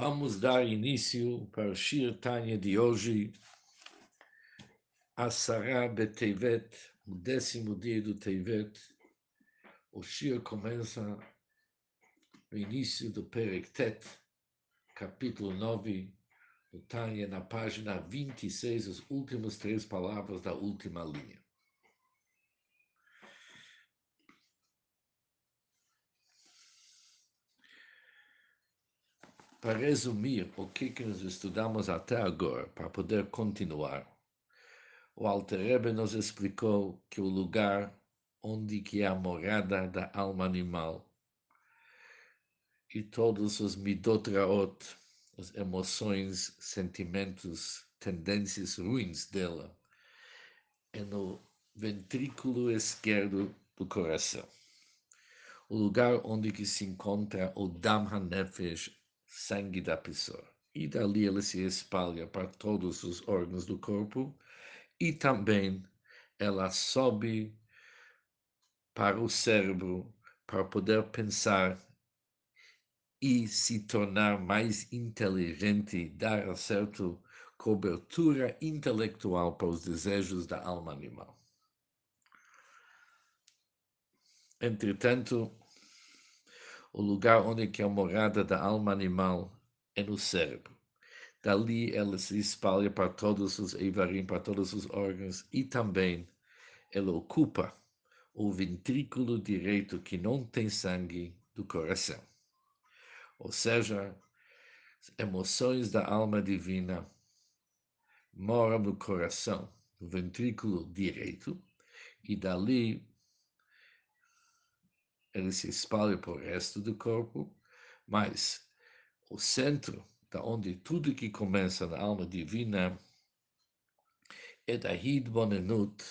Vamos dar início para o Shir Tanya de hoje, Asara Betevet, o décimo dia do Tevet. O Shir começa no início do Perektet, capítulo 9, do Tanya, na página 26, as últimas três palavras da última linha. Para resumir o que, que nós estudamos até agora, para poder continuar, o Alter Rebbe nos explicou que o lugar onde que é a morada da alma animal e todos os midot raot, as emoções, sentimentos, tendências ruins dela, é no ventrículo esquerdo do coração. O lugar onde que se encontra o Dam HaNefesh, sangue da pessoa. E dali ele se espalha para todos os órgãos do corpo e também ela sobe para o cérebro para poder pensar e se tornar mais inteligente, dar certa cobertura intelectual para os desejos da alma animal. Entretanto, o lugar onde que é a morada da alma animal é no cérebro. Dali ela se espalha para todos os eivarim, para todos os órgãos, e também ela ocupa o ventrículo direito que não tem sangue do coração. Ou seja, emoções da alma divina moram no coração, no ventrículo direito, e dali ele se espalha para o resto do corpo, mas o centro, da onde tudo que começa na alma divina, é da Hidbonenut,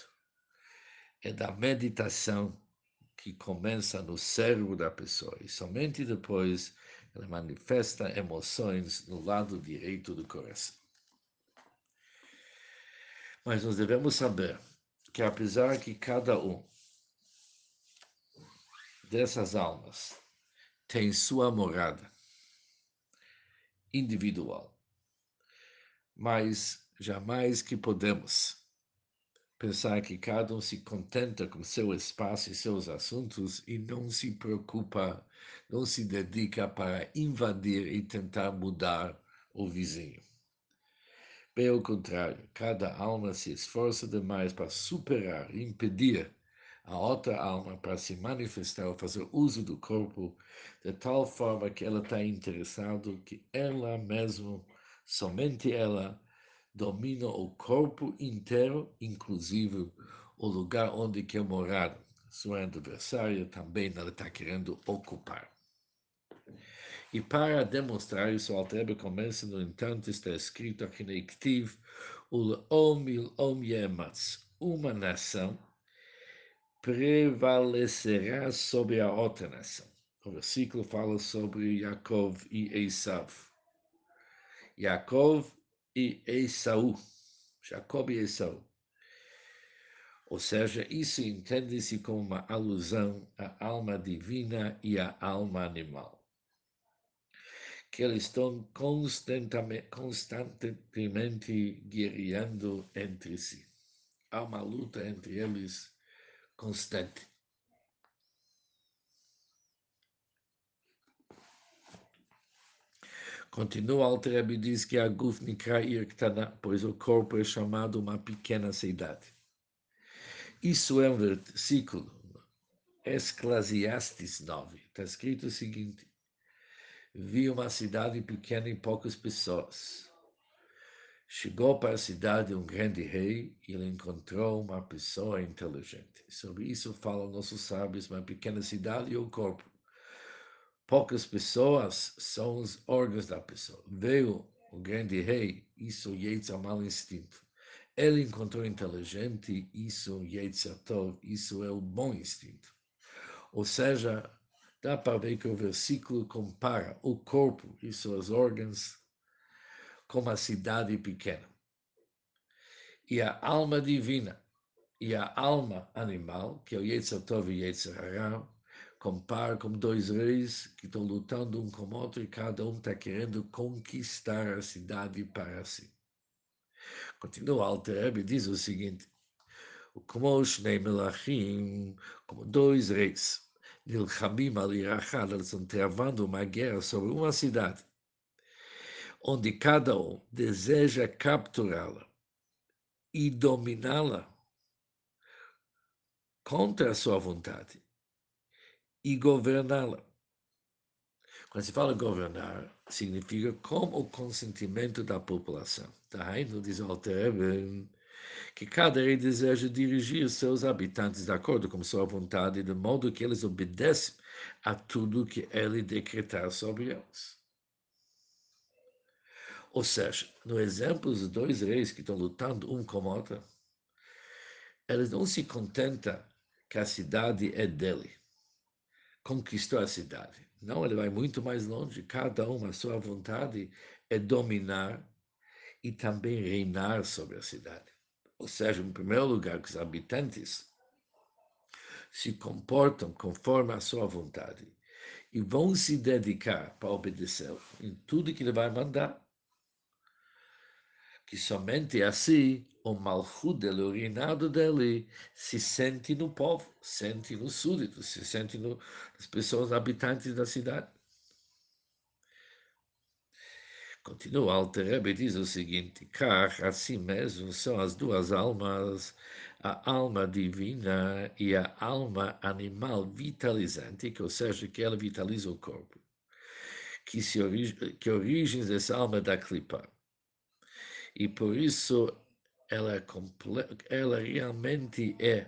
é da meditação que começa no cérebro da pessoa, e somente depois ela manifesta emoções no lado direito do coração. Mas nós devemos saber que apesar que cada um dessas almas tem sua morada individual, mas jamais que podemos pensar que cada um se contenta com seu espaço e seus assuntos e não se preocupa, não se dedica para invadir e tentar mudar o vizinho. Pelo contrário, cada alma se esforça demais para superar, impedir a outra alma para se manifestar, fazer uso do corpo, de tal forma que ela está interessada que ela mesma, somente ela, domina o corpo inteiro, inclusive o lugar onde quer morar. Sua adversária também ela está querendo ocupar. E para demonstrar isso, o Altrebe começa, no entanto, está escrito aqui no Iktiv, o Om Il Om Yematz, uma nação prevalecerá sobre a outra nação. O versículo fala sobre Yaakov e Esav. Yaakov e Esaú. Jacob e Esaú. Ou seja, isso entende-se como uma alusão à alma divina e à alma animal. Que eles estão constantemente, constantemente guerreando entre si. Há uma luta entre eles constante. Continua Alter e diz que a Guf Nikra Irktana, pois o corpo é chamado uma pequena cidade. Isso é um versículo, Esclasiastes 9. Está escrito o seguinte: Vi uma cidade pequena e poucas pessoas Chegou para a cidade um grande rei e ele encontrou uma pessoa inteligente. Sobre isso falam nossos sábios, uma pequena cidade e o corpo. Poucas pessoas são os órgãos da pessoa. Veio o grande rei, isso é o mau instinto. Ele encontrou inteligente, isso Yetzatov, isso é o bom instinto. Ou seja, dá para ver que o versículo compara o corpo e seus órgãos como a cidade pequena. E a alma divina e a alma animal, que é o Yetzirah e Yetzirah, compara com dois reis que estão lutando um com o outro e cada um está querendo conquistar a cidade para si. Continua Alter e diz o seguinte, como Shnei Melachim, como dois reis, Nilchamim ali Irachad, eles estão travando uma guerra sobre uma cidade, onde cada um deseja capturá-la e dominá-la contra a sua vontade e governá-la. Quando se fala governar, significa com o consentimento da população. Daí, diz Alter que cada rei deseja dirigir seus habitantes de acordo com sua vontade, de modo que eles obedecem a tudo que ele decretar sobre eles. Ou seja, no exemplo dos dois reis que estão lutando um com o outro, eles não se contentam que a cidade é dele, conquistou a cidade. Não, ele vai muito mais longe. Cada um, a sua vontade é dominar e também reinar sobre a cidade. Ou seja, em primeiro lugar, que os habitantes se comportam conforme a sua vontade e vão se dedicar para obedecer em tudo que ele vai mandar, que somente assim o malchut dele, o reinado dele, se sente no povo, sente nos súditos, se sente no, nas pessoas habitantes da cidade. Continua, Alter Rebbe diz o seguinte, Kach, assim mesmo, são as duas almas, a alma divina e a alma animal vitalizante, que, ou seja, que ela vitaliza o corpo, que, se orig que origens dessa alma da clipa. E por isso ela, é ela realmente é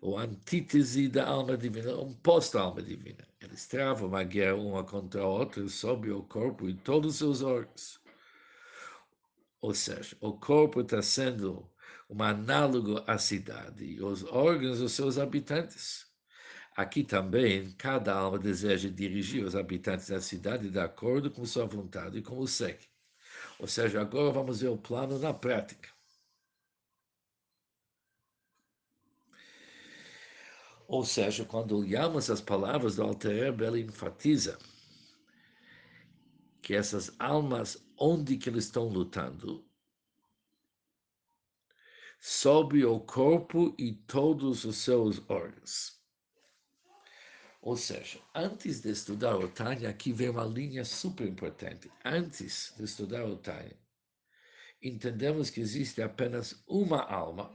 o antítese da alma divina, um da alma divina. Eles travam uma guerra uma contra a outra sobre o corpo e todos os seus órgãos. Ou seja, o corpo está sendo um análogo à cidade e os órgãos dos seus habitantes. Aqui também, cada alma deseja dirigir os habitantes da cidade de acordo com sua vontade e como segue. Ou seja, agora vamos ver o plano na prática. Ou seja, quando olhamos as palavras do Alter ele enfatiza que essas almas, onde que eles estão lutando, sobre o corpo e todos os seus órgãos. Ou seja, antes de estudar o Tânia, aqui vem uma linha super importante. Antes de estudar o Tânia, entendemos que existe apenas uma alma,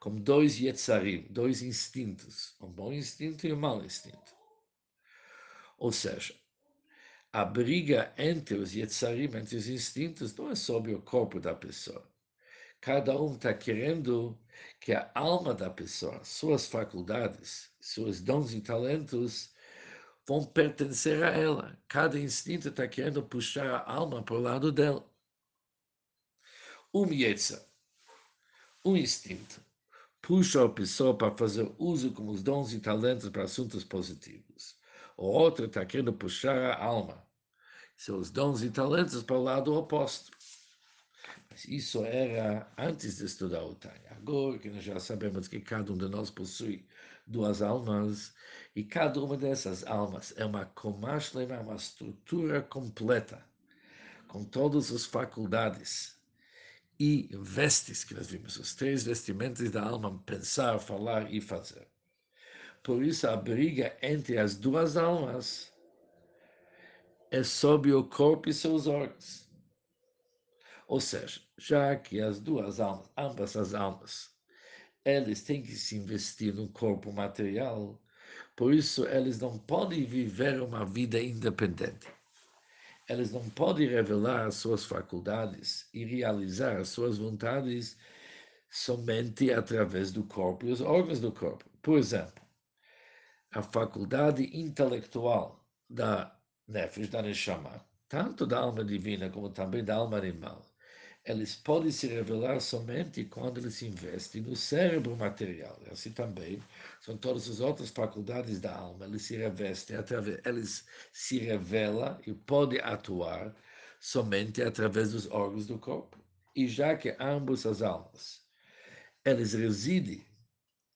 com dois Yetzarim, dois instintos, um bom instinto e um mau instinto. Ou seja, a briga entre os Yetzarim, entre os instintos, não é sobre o corpo da pessoa. Cada um está querendo que a alma da pessoa, suas faculdades, seus dons e talentos vão pertencer a ela. Cada instinto está querendo puxar a alma para o lado dela. Um Yetzer, um instinto, puxa a pessoa para fazer uso com os dons e talentos para assuntos positivos o outro está querendo puxar a alma, seus dons e talentos para o lado oposto. Isso era antes de estudar o Tânia. Agora que nós já sabemos que cada um de nós possui duas almas, e cada uma dessas almas é uma comáshlema, uma estrutura completa, com todas as faculdades e vestes que nós vimos, os três vestimentos da alma, pensar, falar e fazer. Por isso, a briga entre as duas almas é sobre o corpo e seus órgãos. Ou seja, já que as duas almas, ambas as almas, eles têm que se investir no corpo material, por isso eles não podem viver uma vida independente. Eles não podem revelar as suas faculdades e realizar as suas vontades somente através do corpo e os órgãos do corpo. Por exemplo, a faculdade intelectual da Nefesh, da Neshama, tanto da alma divina como também da alma animal, eles podem se revelar somente quando eles investem no cérebro material. E assim também são todas as outras faculdades da alma, eles se revestem através, eles se revelam e podem atuar somente através dos órgãos do corpo. E já que ambas as almas, eles residem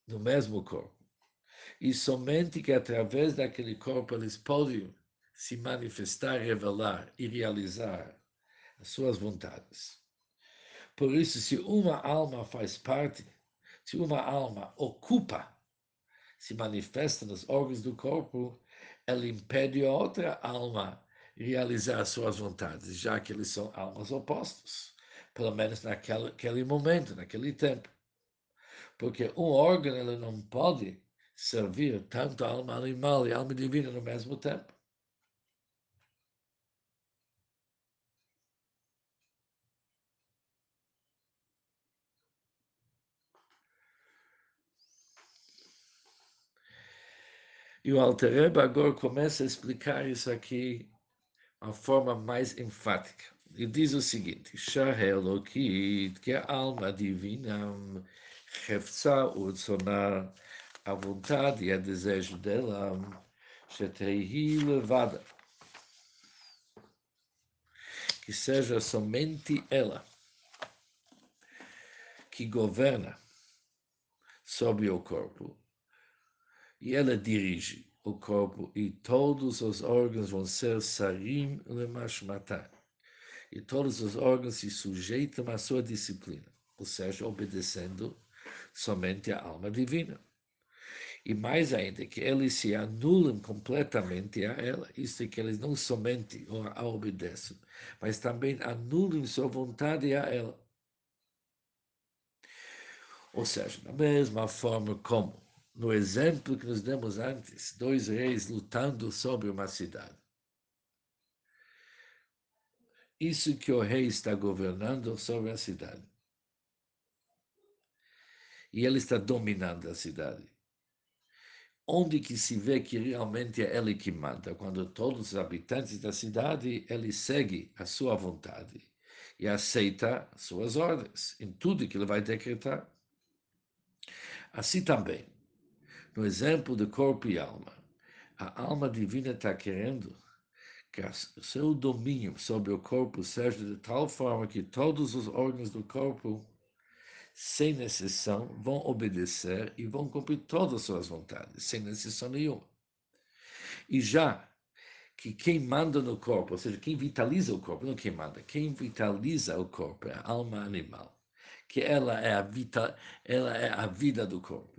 no mesmo corpo, E somente que através daquele corpo eles podem se manifestar, revelar e realizar as suas vontades. Por isso, se uma alma faz parte, se uma alma ocupa, se manifesta nos órgãos do corpo, ela impede a outra alma realizar suas vontades, já que eles são almas opostas, pelo menos naquele momento, naquele tempo. Porque um órgão ele não pode servir tanto a alma animal e a alma divina no mesmo tempo. E o Alter agora começa a explicar isso aqui a forma mais enfática. E diz o seguinte: Shahelokit, que a alma divina, Hefza Utzona, a vontade e a desejo dela, Shetrehi levada. Que seja somente ela que governa sobre o corpo. E ela dirige o corpo e todos os órgãos vão ser sarim lemashmatá. E todos os órgãos se sujeitam à sua disciplina, ou seja, obedecendo somente à alma divina. E mais ainda, que eles se anulam completamente a ela, isto é que eles não somente a obedecem, mas também anulam sua vontade a ela. Ou seja, da mesma forma como no exemplo que nos demos antes, dois reis lutando sobre uma cidade. Isso que o rei está governando sobre a cidade. E ele está dominando a cidade. Onde que se vê que realmente é ele que manda? Quando todos os habitantes da cidade, ele segue a sua vontade e aceita suas ordens em tudo que ele vai decretar. Assim também, no exemplo de corpo e alma. A alma divina está querendo que o seu domínio sobre o corpo seja de tal forma que todos os órgãos do corpo, sem exceção, vão obedecer e vão cumprir todas as suas vontades, sem exceção nenhuma. E já que quem manda no corpo, ou seja, quem vitaliza o corpo, não quem manda, quem vitaliza o corpo é a alma animal, que ela é a, vita, ela é a vida do corpo.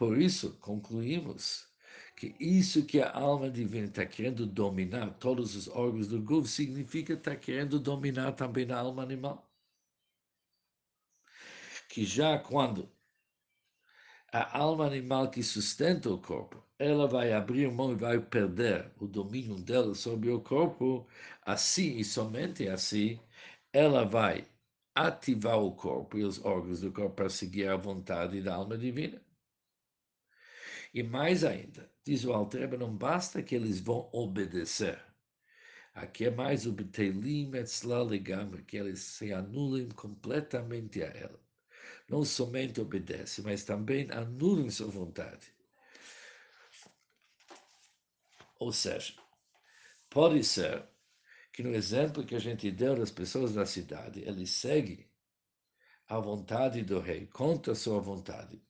Por isso, concluímos que isso que a alma divina está querendo dominar todos os órgãos do corpo significa estar tá querendo dominar também a alma animal. Que já quando a alma animal que sustenta o corpo, ela vai abrir mão e vai perder o domínio dela sobre o corpo, assim e somente assim, ela vai ativar o corpo e os órgãos do corpo para seguir a vontade da alma divina. E mais ainda, diz o Altreba, não basta que eles vão obedecer. Aqui é mais o Betelim Etzla Legamre, que eles se anulam completamente a ela. Não somente obedecem, mas também anulam sua vontade. Ou seja, pode ser que no exemplo que a gente deu das pessoas da cidade, eles seguem a vontade do rei contra a sua vontade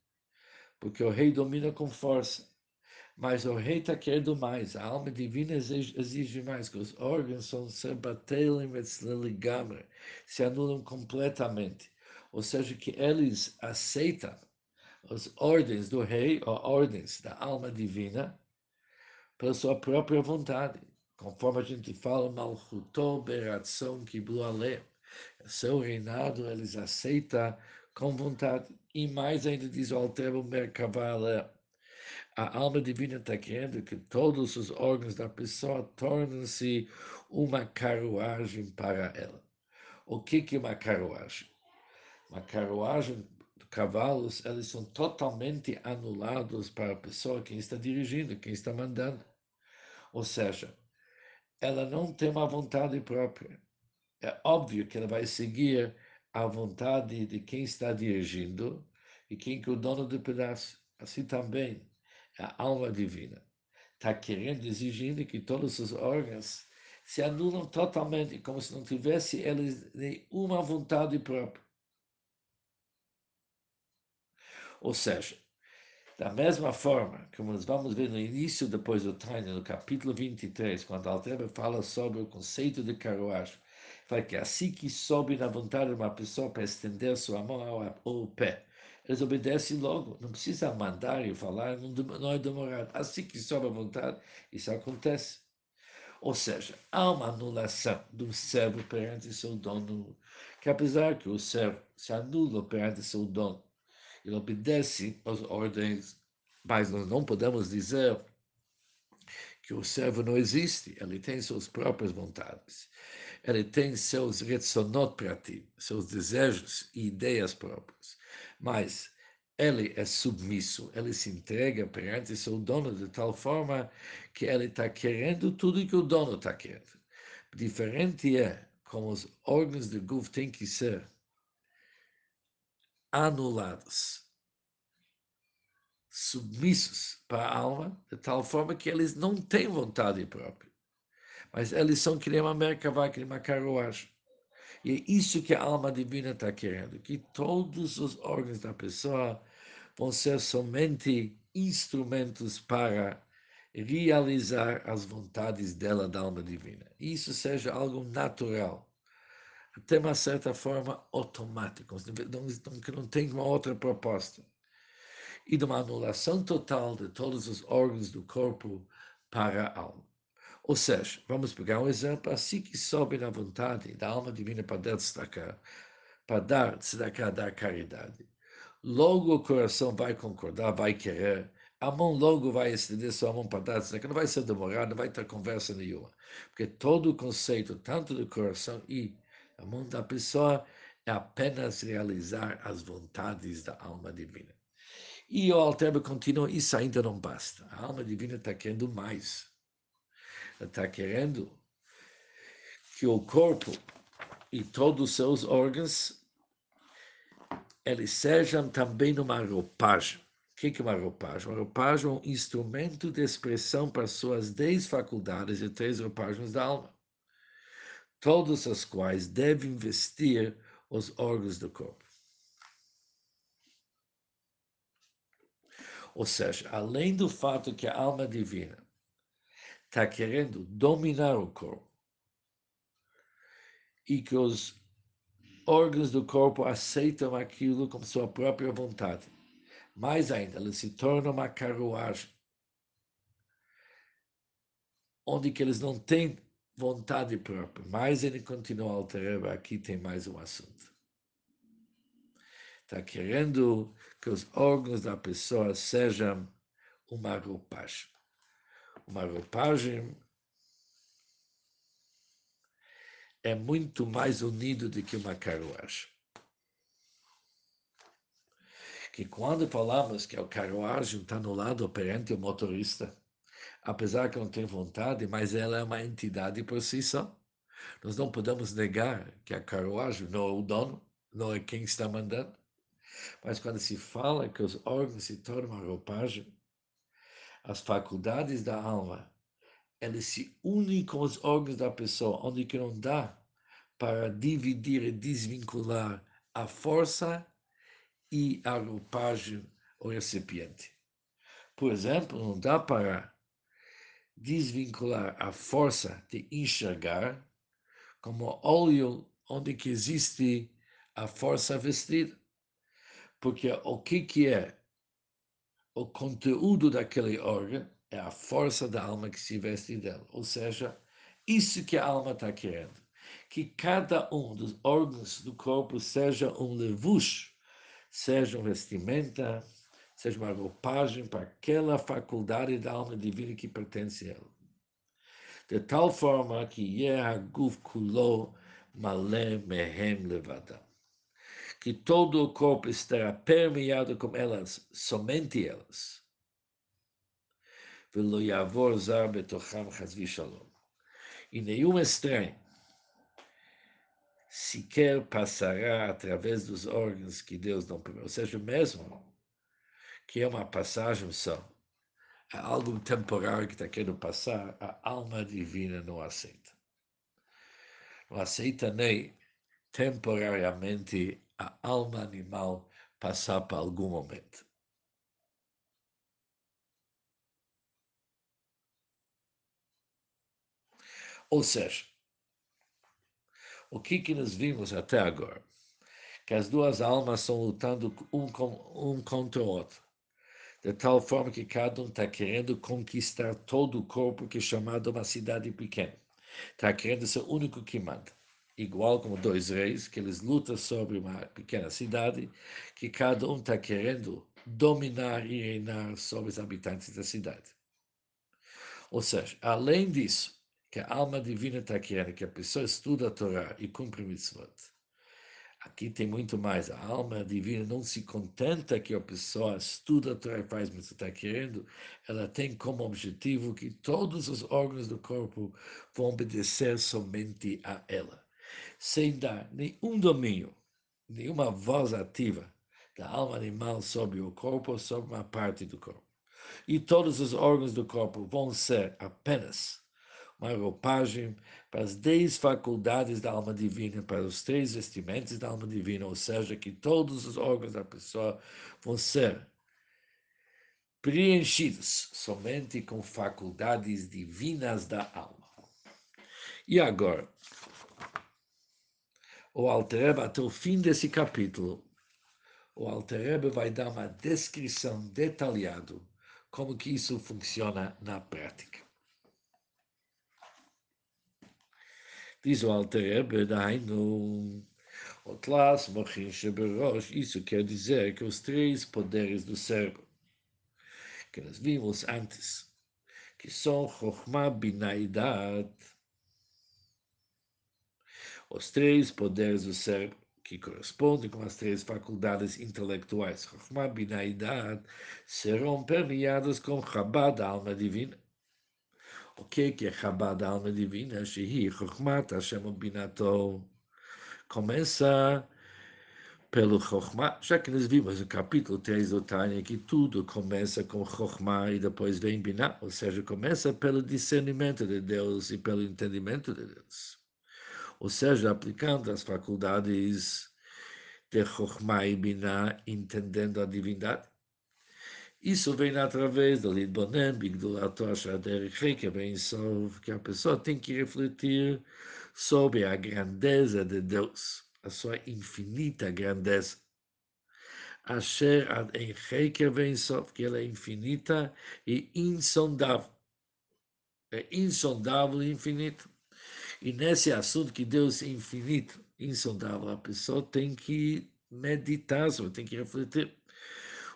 porque o rei domina com força. Mas o rei está querendo mais, a alma divina exige, exige mais, que os órgãos são se anulam completamente. Ou seja, que eles aceitam as ordens do rei, ou ordens da alma divina, pela sua própria vontade. Conforme a gente fala, Malchuto Beratzon Kiblu Ale. Seu reinado, eles aceitam com vontade. E mais ainda diz o Altero Merkavale, a alma divina está querendo que todos os órgãos da pessoa tornem-se uma carruagem para ela. O que, que é uma carruagem? Uma carruagem cavalos, eles são totalmente anulados para a pessoa quem está dirigindo, quem está mandando. Ou seja, ela não tem uma vontade própria. É óbvio que ela vai seguir à vontade de quem está dirigindo e quem que é o dono do pedaço. Assim também a alma divina está querendo, exigindo que todos os órgãos se anulam totalmente, como se não tivesse eles nenhuma vontade própria. Ou seja, Da mesma forma, como nós vamos ver no início depois do treino, no capítulo 23, quando Altreba fala sobre o conceito de carruagem, fala que assim que sobe na vontade de uma pessoa para estender sua mão ao, ao pé, eles obedecem logo, não precisa mandar e falar, não, é demorado. Assim que sobe a vontade, isso acontece. Ou seja, há uma anulação do servo perante seu dono, que apesar que o servo se anula perante seu dono, ele obedece às ordens, mas nós não podemos dizer que o servo não existe, ele tem suas próprias vontades, ele tem seus retsonot pratim, seus desejos e ideias próprias, mas ele é submisso, ele se entrega perante seu dono de tal forma que ele está querendo tudo que o dono está querendo. Diferente é como os órgãos do Guf têm que ser anulados, submissos para a alma, de tal forma que eles não têm vontade própria. Mas eles são que nem uma merkavá, que nem uma carruagem. E é isso que a alma divina está querendo, que todos os órgãos da pessoa vão ser somente instrumentos para realizar as vontades dela, da alma divina. Isso seja algo natural, até uma certa forma automático, que não tem uma outra proposta. E de uma anulação total de todos os órgãos do corpo para a alma. Ou seja, vamos pegar um exemplo, assim que sobe na vontade da alma divina para dar destacar, para dar destacar, dar caridade. Logo o coração vai concordar, vai querer, a mão logo vai estender sua mão para dar destacar, não vai ser demorado, não vai ter conversa nenhuma. Porque todo o conceito, tanto do coração e a mão da pessoa, é apenas realizar as vontades da alma divina. E o Alterba continua, isso ainda não basta. A alma divina está querendo mais está querendo que o corpo e todos os seus órgãos eles sejam também uma roupagem. O que é uma roupagem? Uma roupagem é um instrumento de expressão para suas dez faculdades e três roupagens da alma, todas as quais devem vestir os órgãos do corpo. Ou seja, além do fato que a alma divina está querendo dominar o corpo e que os órgãos do corpo aceitam aquilo como sua própria vontade. Mais ainda, ele se torna uma carruagem, onde que eles não têm vontade própria. Mas ele continua a alterar, aqui tem mais um assunto. Está querendo que os órgãos da pessoa sejam uma roupagem uma roupagem é muito mais unido do que uma carruagem. Que quando falamos que a carruagem está no lado perante o motorista, apesar que não tem vontade, mas ela é uma entidade por si só. Nós não podemos negar que a carruagem não é o dono, não é quem está mandando. Mas quando se fala que os órgãos se tornam roupagem, as faculdades da alma, elas se unem com os órgãos da pessoa, onde que não dá para dividir e desvincular a força e a roupagem ou recipiente. Por exemplo, não dá para desvincular a força de enxergar como óleo onde que existe a força vestida. Porque o que, que é o conteúdo daquele órgão é a força da alma que se veste dela. Ou seja, isso que a alma está querendo. Que cada um dos órgãos do corpo seja um levush, seja uma vestimenta, seja uma roupagem para aquela faculdade da alma divina que pertence a ela. De tal forma que Yehaguf Kulo Malé Mehem Levadam que todo o corpo estará permeado com elas, somente elas. E nenhum estranho sequer passará através dos órgãos que Deus não permitiu. Ou seja, mesmo que é uma passagem só, é algo temporário que está querendo passar, a alma divina não aceita. Não aceita nem temporariamente a alma animal passar por algum momento. Ou seja, o que, que nós vimos até agora? Que as duas almas estão lutando um, com, um contra o outro, de tal forma que cada um está querendo conquistar todo o corpo que é chamado uma cidade pequena. Está querendo ser o único que manda. Igual como dois reis, que eles lutam sobre uma pequena cidade, que cada um está querendo dominar e reinar sobre os habitantes da cidade. Ou seja, além disso, que a alma divina está querendo que a pessoa estude a Torá e cumpra mitzvot. Aqui tem muito mais. A alma divina não se contenta que a pessoa estuda a Torá e faz mitzvot. Está querendo, ela tem como objetivo que todos os órgãos do corpo vão obedecer somente a ela, sem dar nenhum domínio, nenhuma voz ativa da alma animal sobre o corpo ou sobre uma parte do corpo. E todos os órgãos do corpo vão ser apenas uma roupagem para as dez faculdades da alma divina, para os três vestimentos da alma divina, ou seja, que todos os órgãos da pessoa vão ser preenchidos somente com faculdades divinas da alma. E agora, o Altereba, até o fim desse capítulo, o Altereba vai dar uma descrição detalhada como que isso funciona na prática. Diz o Alter Rebbe, daino, Otlas, Mochin, Sheberosh, isso quer dizer que os três poderes do cérebro, que nós vimos antes, que são Chokhmah, Binaidat, os três poderes do cérebro, que correspondem com as três faculdades intelectuais, Chokhmah, Binaidat, serão permeados com Chabad, a alma divina. O que é Chabad, a alma divina? Shehi, Chokhmat, Hashem Binato. Começa pelo Chokhmah, já que nós vimos no capítulo 3 do Tânia que tudo começa com Chokhmah e depois vem Binah, ou seja, começa pelo discernimento de Deus e pelo entendimento de Deus. Ou seja, aplicando as faculdades de Chokhmah e Binah, entendendo a divindade. Isso vem através do Lidbonem, Bigdulato Ashader que vem sobre que a pessoa tem que refletir sobre a grandeza de Deus, a sua infinita grandeza. Asher ad Encheker vem sobre que ela é infinita e insondável. É insondável e infinito. E nesse assunto que Deus é infinito, insondável, a pessoa tem que meditar, tem que refletir.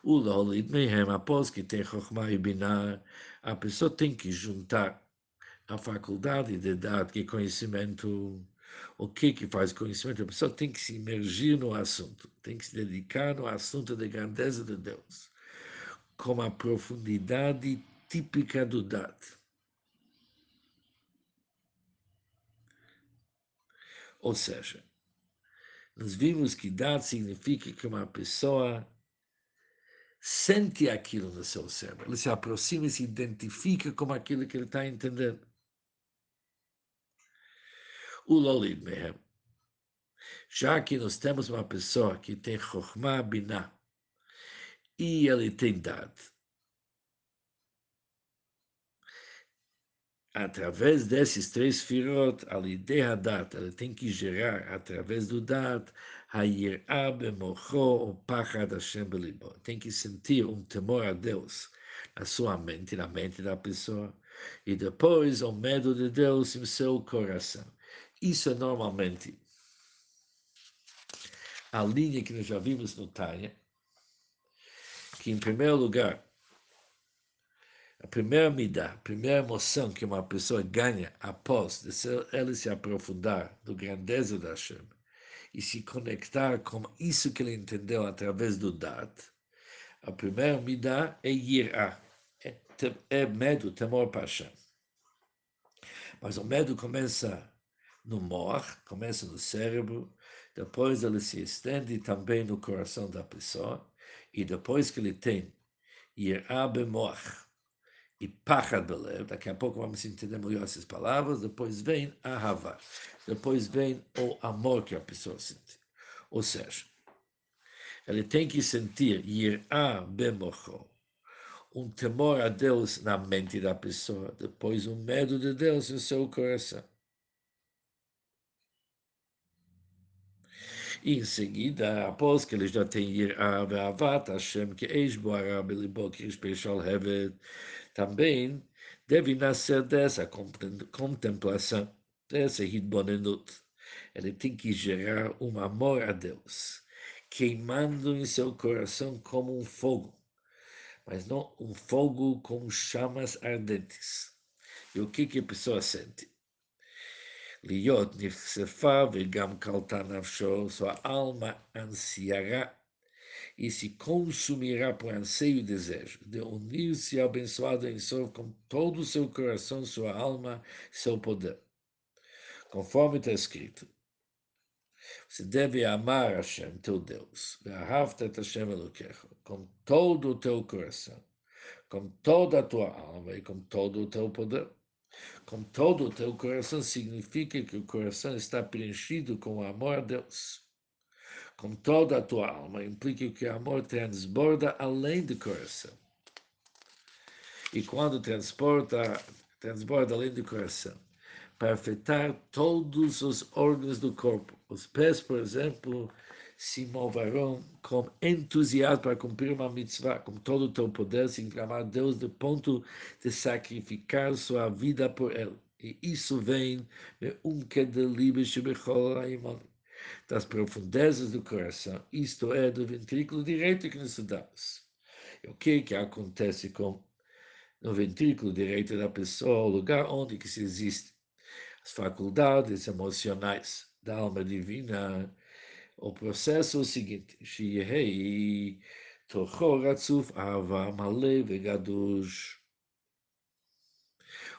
O Lolit Mehem, após que tem Chokhmah e Binah, a pessoa tem que juntar a faculdade de dar que conhecimento, o que que faz conhecimento, a pessoa tem que se imergir no assunto, tem que se dedicar no assunto da grandeza de Deus, com a profundidade típica do Dat. Ou seja, nós vimos que Dat significa que uma pessoa sente aquilo no seu cérebro, ele se aproxima e se identifica com aquilo que ele está entendendo. O Lolid Mehem. Já que nós temos uma pessoa que tem Chokhmah Binah e ele tem dado, através desses três firot, a ideia dat, ela tem que gerar através do dat, tem que sentir um temor a Deus na sua mente, na mente da pessoa, e depois o medo de Deus em seu coração. Isso é normalmente a linha que nós já vimos no Tanya, que em primeiro lugar primeira midá, a primeira emoção que uma pessoa ganha após ela se aprofundar do grandeza da Hashem, e se conectar com isso que ele entendeu através do Dat, a primeira midá é Yirá, é, é medo, temor, paixão. Mas o medo começa no mor, começa no cérebro, depois ele se estende também no coração da pessoa, e depois que ele tem Yirá bemor, e Pachad Belev, daqui a pouco vamos entender melhor essas palavras, depois vem Ahava, depois vem o amor que a pessoa sente. Ou seja, ele tem que sentir Yirah Bemocho, um temor a Deus na mente da pessoa, depois um medo de Deus no seu coração. E em seguida, após que ele já tem Yirah Beavat Hashem, que Eish Boara Belibok Ish Beshal Hevet, também deve nascer dessa contemplação, dessa hitbonenut. Ele tem que gerar um amor a Deus, queimando em seu coração como um fogo, mas não um fogo com chamas ardentes. E o que, que a pessoa sente? להיות נחשפה וגם קלטה נפשו, sua alma ansiará e se consumirá por anseio e desejo, de unir-se ao abençoado em Sof com todo o seu coração, sua alma, seu poder. Conforme está escrito, você deve amar Hashem, teu Deus, com todo o teu coração, com toda a tua alma e com todo o teu poder. Com todo o teu coração significa que o coração está preenchido com o amor a Deus. Com toda a tua alma implica que o amor transborda além do coração. E quando transporta, transborda além do coração, para afetar todos os órgãos do corpo. Os pés, por exemplo, se moverão com entusiasmo para cumprir uma mitzvah, com todo o teu poder, se inclamar Deus do ponto de sacrificar sua vida por ele. E isso vem das profundezas do coração, isto é, do ventrículo direito que nos E o que, é que acontece com no ventrículo direito da pessoa, o lugar onde que se existe as faculdades emocionais da alma divina, o processo é o seguinte, Shiehei, Tochor Ava Male Vegadush,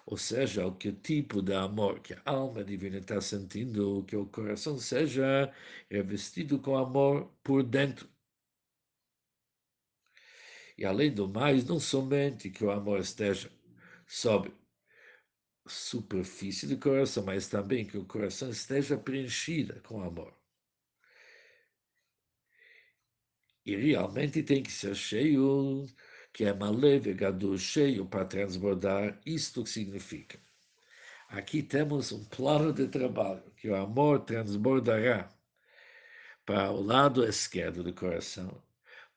ou seja, o que tipo de amor que a alma divina está sentindo, que o coração seja revestido com amor por dentro. E além do mais, não somente que o amor esteja sob superfície do coração, mas também que o coração esteja preenchido com amor. E realmente tem que ser cheio, que é malé, vegado, cheio para transbordar. Isto significa. Aqui temos um plano de trabalho, que o amor transbordará para o lado esquerdo do coração,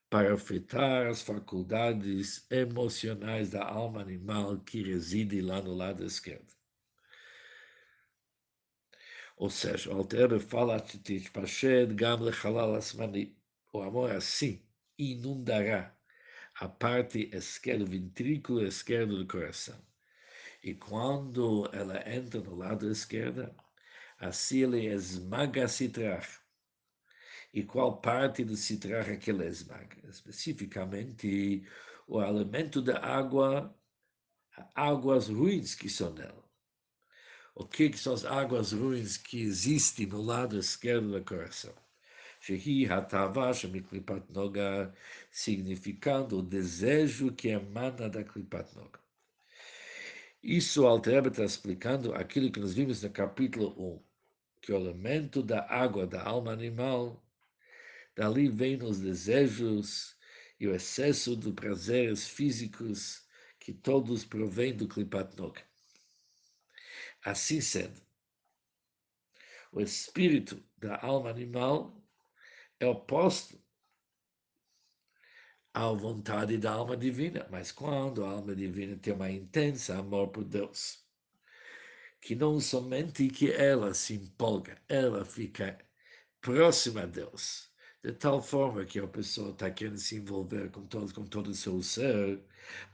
para afetar as faculdades emocionais da alma animal que reside lá no lado esquerdo. Ou seja, o Alter fala, Pashed Gam Lechalal Asmani, o amor assim inundará a parte esquerda, o ventrículo esquerdo do coração. E quando ela entra no lado esquerdo, assim ele esmaga a citrach. E qual parte do citrach é que ele esmaga? Especificamente, o elemento da água, águas ruins que são nela. O que, que são as águas ruins que existem no lado esquerdo do coração? Noga, significando o desejo que emana da Klipat Noga. Isso o Altrebe está explicando aquilo que nós vimos no capítulo 1, que o elemento da água da alma animal, dali vem os desejos e o excesso de prazeres físicos que todos provém do Klipat Noga. Assim sendo, o espírito da alma animal é oposto à vontade da alma divina. Mas quando a alma divina tem uma intensa amor por Deus, que não somente que ela se empolga, ela fica próxima a Deus, de tal forma que a pessoa está querendo se envolver com todo, com todo o seu ser,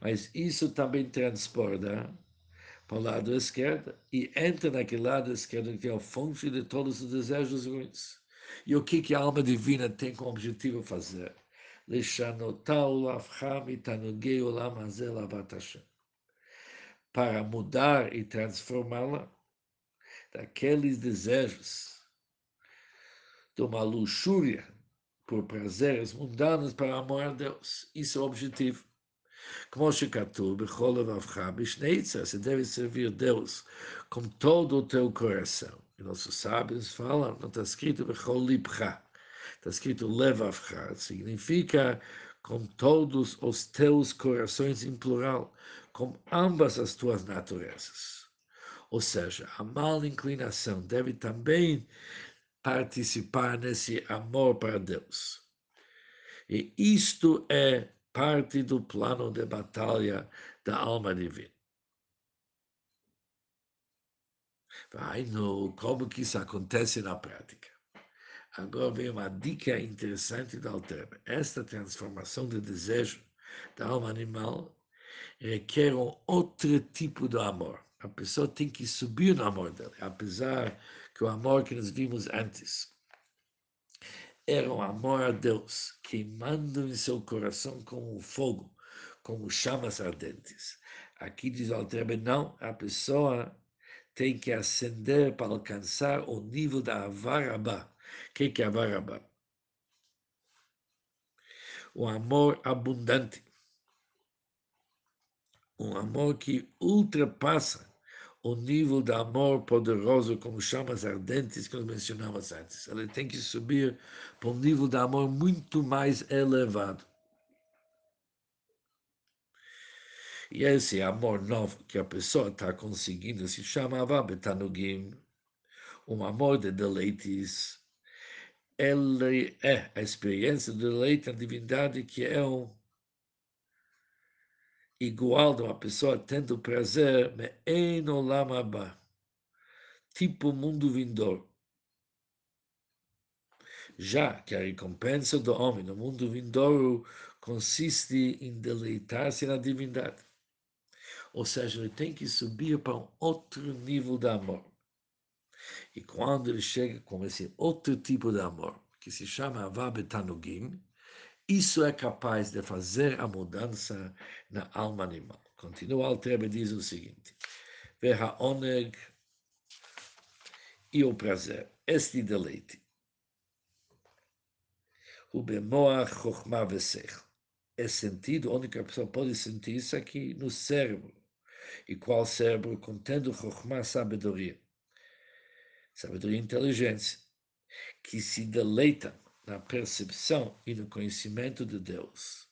mas isso também transporta para o lado esquerdo e entra naquele lado esquerdo que é a fonte de todos os desejos ruins. E o que, que a alma divina tem como objetivo fazer? Para mudar e transformá-la daqueles desejos de uma luxúria por prazeres mundanos para amor a Deus. Isso é o objetivo. Como Shikatu, Você deve servir Deus com todo o teu coração. E nossos sábios falam, não está escrito Becholipcha, está escrito Levavcha, significa com todos os teus corações em plural, com ambas as tuas naturezas. Ou seja, a mal inclinação deve também participar nesse amor para Deus. E isto é parte do plano de batalha da alma divina. No como que isso acontece na prática. Agora vem uma dica interessante da Alterba. Esta transformação de desejo da alma animal requer um outro tipo de amor. A pessoa tem que subir no amor dela, apesar que o amor que nós vimos antes era um amor a Deus, queimando em seu coração como fogo, como chamas ardentes. Aqui diz o Altrebe, não, a pessoa tem que ascender para alcançar o nível da Avarabá. O que é Avarabá? O amor abundante. Um amor que ultrapassa o nível de amor poderoso, como chamas ardentes que nós mencionamos antes. Ele tem que subir para um nível de amor muito mais elevado. E esse amor novo que a pessoa está conseguindo se chamava Betanugim, um amor de deleites. Ele é a experiência do deleite na divindade que é um igual de uma pessoa tendo prazer em olam haba, tipo mundo vindouro. Já que a recompensa do homem no mundo vindouro consiste em deleitar-se na divindade. Ou seja, ele tem que subir para um outro nível de amor. E quando ele chega com esse outro tipo de amor, que se chama Avabetanugim, isso é capaz de fazer a mudança na alma animal. Continua Altrebe diz o seguinte: Verra oneg e o prazer, este deleite. O bemoach chokhmah. É sentido, a pessoa pode sentir isso aqui no cérebro. E qual cérebro contendo chokhmah, sabedoria. Sabedoria e inteligência. Que se deleitam na percepção e no conhecimento de Deus,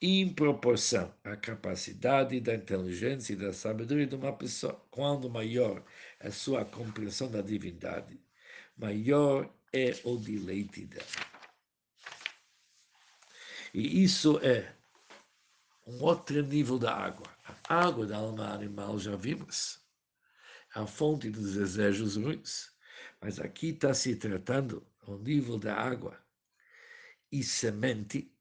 em proporção à capacidade da inteligência e da sabedoria de uma pessoa. Quando maior é a sua compreensão da divindade, maior é o deleite dela. E isso é um outro nível da água. A água da alma animal já vimos, a fonte dos desejos ruins. Mas aqui está se tratando o nível da água e semente,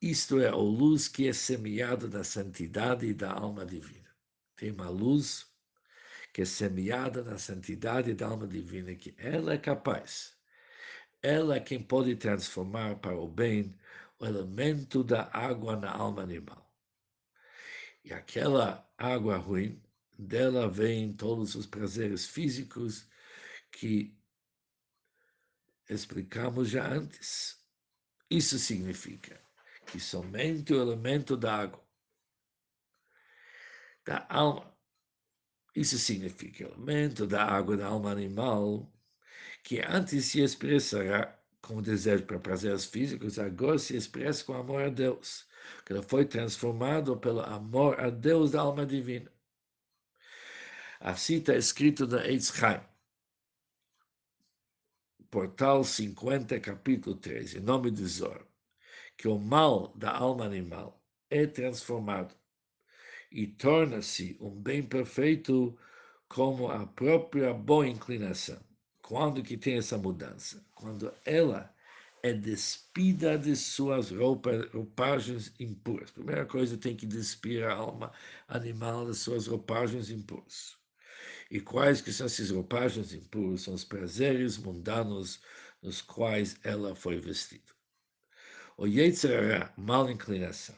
isto é, a luz que é semeada da santidade e da alma divina. Tem uma luz que é semeada na santidade da alma divina, que ela é capaz, ela é quem pode transformar para o bem o elemento da água na alma animal. E aquela água ruim, dela vêm todos os prazeres físicos que explicamos já antes. Isso significa que somente o elemento da água, da alma, isso significa o elemento da água da alma animal, que antes se expressará com desejo para prazeres físicos, agora se expressa com amor a Deus, que ele foi transformado pelo amor a Deus da alma divina. Assim está escrito na Eitz Chaim portal 50, capítulo 3, em nome de Zor, que o mal da alma animal é transformado e torna-se um bem perfeito como a própria boa inclinação. Quando que tem essa mudança? Quando ela é despida de suas roupas, roupagens impuras. Primeira coisa, tem que despir a alma animal de suas roupagens impuras. E quais que são esses roupagens impuros? São os prazeres mundanos nos quais ela foi vestida. O Yetzirah, mal inclinação,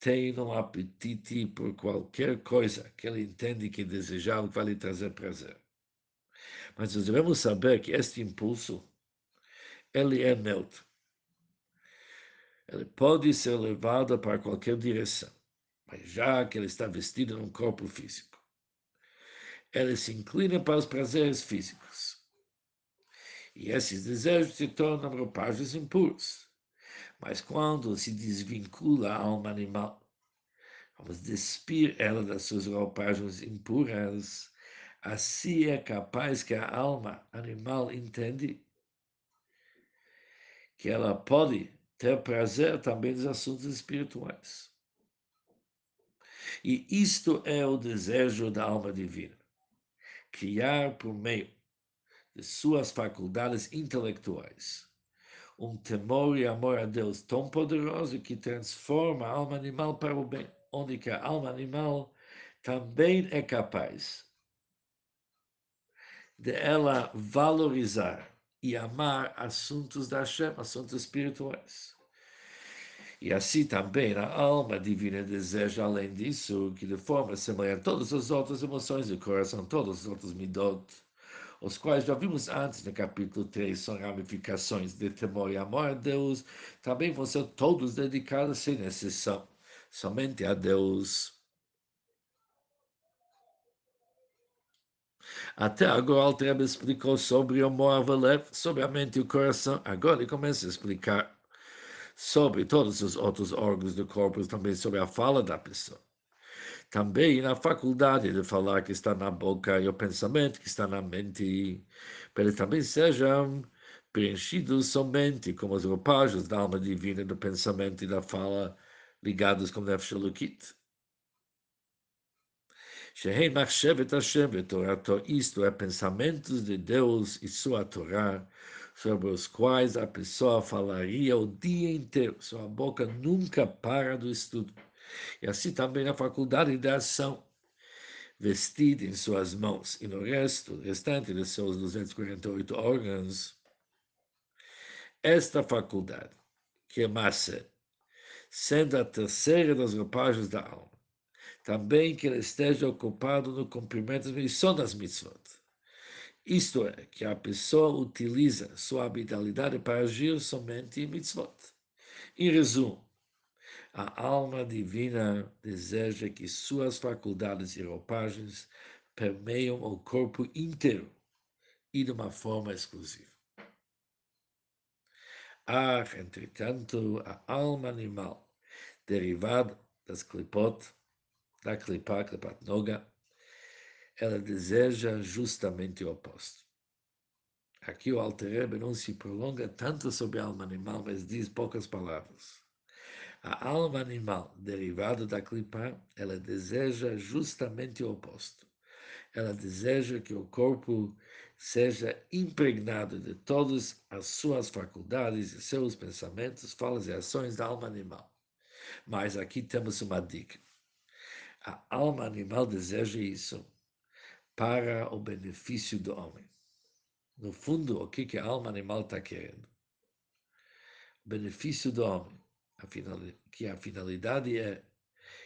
tem um apetite por qualquer coisa que ele entende que desejar vai lhe trazer prazer. Mas nós devemos saber que este impulso, ele é neutro. Ele pode ser levado para qualquer direção, mas já que ele está vestido num corpo físico ela se inclina para os prazeres físicos. E esses desejos se tornam roupagens impuros. Mas quando se desvincula a alma animal, vamos despir ela das suas roupagens impuras, Assim é capaz que a alma animal entende que ela pode ter prazer também nos assuntos espirituais. E isto é o desejo da alma divina: criar por meio de suas faculdades intelectuais um temor e amor a Deus tão poderoso que transforma a alma animal para o bem, onde que a alma animal também é capaz de ela valorizar e amar assuntos da Hashem, assuntos espirituais. E assim também a alma divina deseja, além disso, que de forma semelhante todas as outras emoções do coração, todos os outros midot, os quais já vimos antes no capítulo 3, são ramificações de temor e amor a Deus, também vão ser todos dedicados sem exceção, somente a Deus. Até agora, Altrebe explicou sobre o Moavalev, sobre a mente e o coração. Agora ele começa a explicar sobre todos os outros órgãos do corpo, também sobre a fala da pessoa. Também na faculdade de falar que está na boca e o pensamento que está na mente, para eles também sejam preenchidos somente como os roupagens da alma divina, do pensamento e da fala ligados com Nefesh Elokit. Shehei Machshevet Hashem isto é, pensamentos de Deus e sua Torá, sobre os quais a pessoa falaria o dia inteiro. Sua boca nunca para do estudo. E assim também na faculdade de ação, vestida em suas mãos. E no resto, restante de seus 248 órgãos, esta faculdade, que é massa, sendo a terceira das roupagens da alma, também que ele esteja ocupado no cumprimento da missão das mitzvot. Isto é, que a pessoa utiliza sua habilidade para agir somente em mitzvot. Em resumo, a alma divina deseja que suas faculdades e roupagens permeiam o corpo inteiro e de uma forma exclusiva. Ah, entretanto, a alma animal, derivada das clipot, da clipa, clipat noga, ela deseja justamente o oposto. Aqui o Alter não se prolonga tanto sobre a alma animal, mas diz poucas palavras. A alma animal, derivada da clipa, ela deseja justamente o oposto. Ela deseja que o corpo seja impregnado de todas as suas faculdades e seus pensamentos, falas e ações da alma animal. Mas aqui temos uma dica. A alma animal deseja isso para o benefício do homem. No fundo, o que, que a alma animal está querendo? O benefício do homem, a que a finalidade é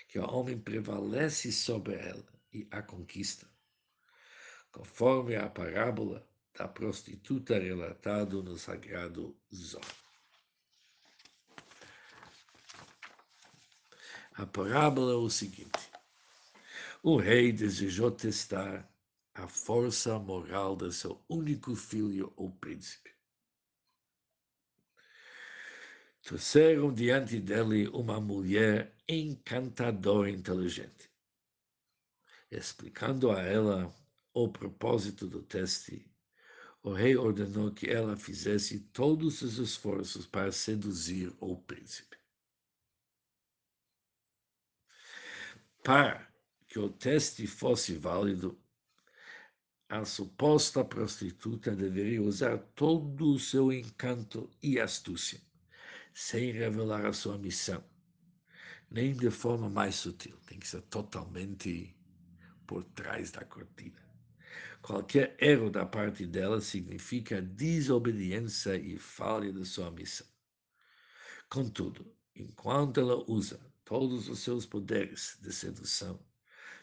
que o homem prevalece sobre ela e a conquista, conforme a parábola da prostituta relatado no sagrado Zohar. A parábola é o seguinte: o rei desejou testar a força moral de seu único filho, o príncipe. Trouxeram diante dele uma mulher encantadora e inteligente. Explicando a ela o propósito do teste, o rei ordenou que ela fizesse todos os esforços para seduzir o príncipe. Para que o teste fosse válido, a suposta prostituta deveria usar todo o seu encanto e astúcia, sem revelar a sua missão, nem de forma mais sutil, tem que ser totalmente por trás da cortina. Qualquer erro da parte dela significa desobediência e falha de sua missão. Contudo, enquanto ela usa todos os seus poderes de sedução,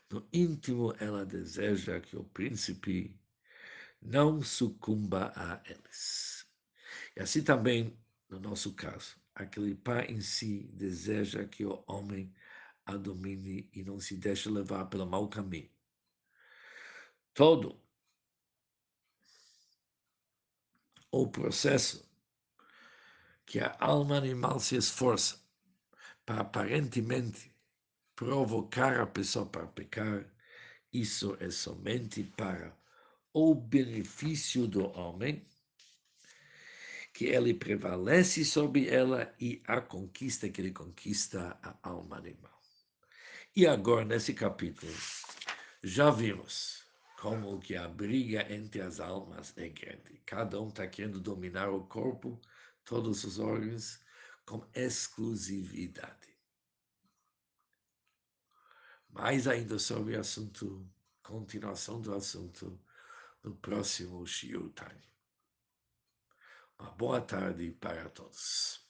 no íntimo, ela deseja que o príncipe não sucumba a eles. E assim também, no nosso caso, aquele pai em si deseja que o homem a domine e não se deixe levar pelo mau caminho. Todo o processo que a alma animal se esforça para aparentemente provocar a pessoa para pecar, Isso é somente para o benefício do homem, que ele prevalece sobre ela e a conquista que ele conquista a alma animal. E agora, nesse capítulo, já vimos como que a briga entre as almas é grande. Cada um está querendo dominar o corpo, todos os órgãos, com exclusividade. Mais ainda sobre o assunto, continuação do assunto, no próximo Shiur Uma boa tarde para todos.